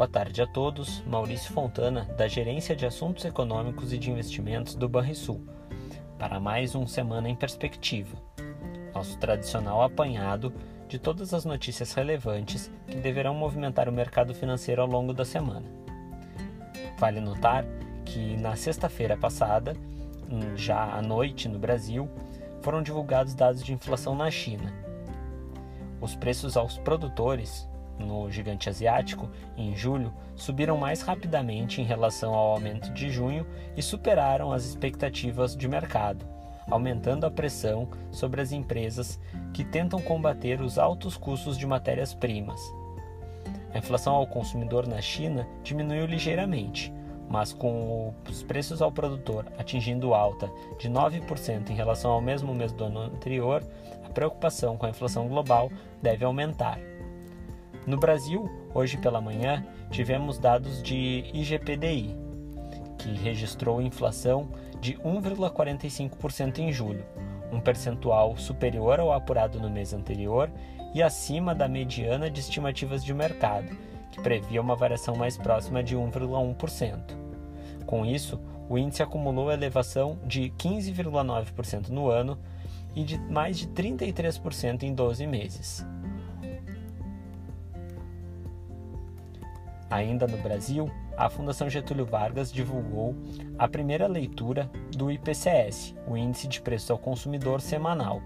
Boa tarde a todos. Maurício Fontana, da Gerência de Assuntos Econômicos e de Investimentos do Banrisul, para mais um Semana em Perspectiva, nosso tradicional apanhado de todas as notícias relevantes que deverão movimentar o mercado financeiro ao longo da semana. Vale notar que na sexta-feira passada, já à noite no Brasil, foram divulgados dados de inflação na China. Os preços aos produtores no gigante asiático, em julho, subiram mais rapidamente em relação ao aumento de junho e superaram as expectativas de mercado, aumentando a pressão sobre as empresas que tentam combater os altos custos de matérias-primas. A inflação ao consumidor na China diminuiu ligeiramente, mas com os preços ao produtor atingindo alta de 9% em relação ao mesmo mês do ano anterior, a preocupação com a inflação global deve aumentar. No Brasil, hoje pela manhã, tivemos dados de IGPDI, que registrou inflação de 1,45% em julho, um percentual superior ao apurado no mês anterior e acima da mediana de estimativas de mercado, que previa uma variação mais próxima de 1,1%. Com isso, o índice acumulou elevação de 15,9% no ano e de mais de 33% em 12 meses. Ainda no Brasil, a Fundação Getúlio Vargas divulgou a primeira leitura do IPCS, o Índice de Preço ao Consumidor Semanal,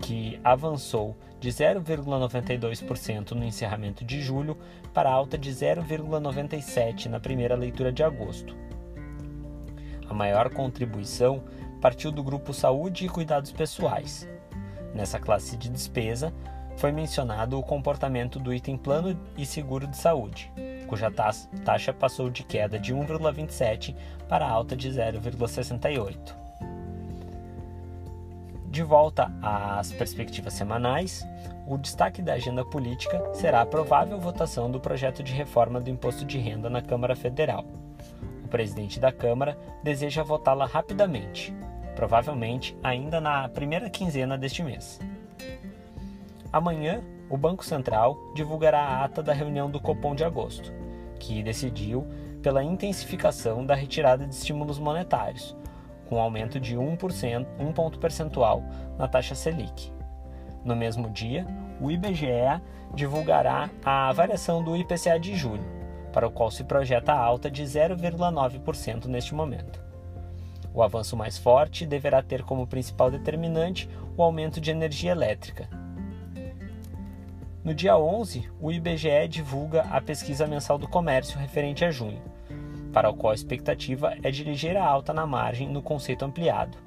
que avançou de 0,92% no encerramento de julho para alta de 0,97% na primeira leitura de agosto. A maior contribuição partiu do grupo Saúde e Cuidados Pessoais. Nessa classe de despesa, foi mencionado o comportamento do item plano e seguro de saúde, cuja taxa passou de queda de 1,27 para alta de 0,68. De volta às perspectivas semanais, o destaque da agenda política será a provável votação do projeto de reforma do imposto de renda na Câmara Federal. O presidente da Câmara deseja votá-la rapidamente, provavelmente ainda na primeira quinzena deste mês. Amanhã, o Banco Central divulgará a ata da reunião do Copom de agosto, que decidiu pela intensificação da retirada de estímulos monetários, com um aumento de 1%, 1 ponto percentual na taxa Selic. No mesmo dia, o IBGE divulgará a variação do IPCA de julho, para o qual se projeta a alta de 0,9% neste momento. O avanço mais forte deverá ter como principal determinante o aumento de energia elétrica, no dia 11, o IBGE divulga a pesquisa mensal do comércio referente a junho, para o qual a expectativa é de ligeira alta na margem no conceito ampliado.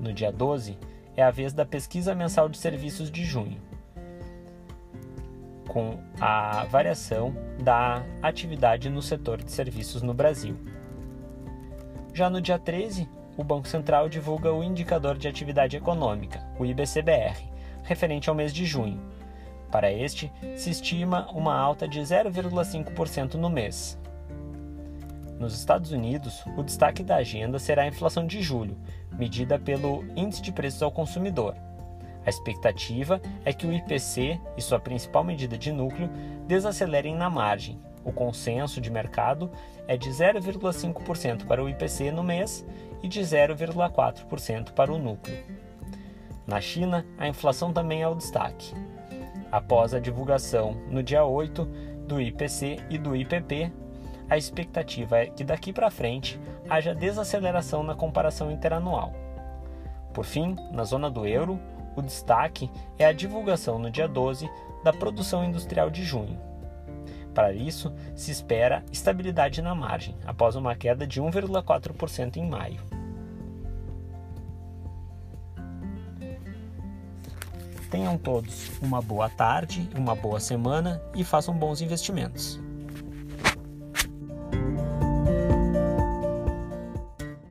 No dia 12, é a vez da pesquisa mensal de serviços de junho, com a variação da atividade no setor de serviços no Brasil. Já no dia 13, o Banco Central divulga o Indicador de Atividade Econômica, o IBCBR, referente ao mês de junho. Para este, se estima uma alta de 0,5% no mês. Nos Estados Unidos, o destaque da agenda será a inflação de julho, medida pelo Índice de Preços ao Consumidor. A expectativa é que o IPC e sua principal medida de núcleo desacelerem na margem. O consenso de mercado é de 0,5% para o IPC no mês e de 0,4% para o núcleo. Na China, a inflação também é o destaque. Após a divulgação no dia 8 do IPC e do IPP, a expectativa é que daqui para frente haja desaceleração na comparação interanual. Por fim, na zona do euro, o destaque é a divulgação no dia 12 da produção industrial de junho. Para isso, se espera estabilidade na margem, após uma queda de 1,4% em maio. Tenham todos uma boa tarde, uma boa semana e façam bons investimentos.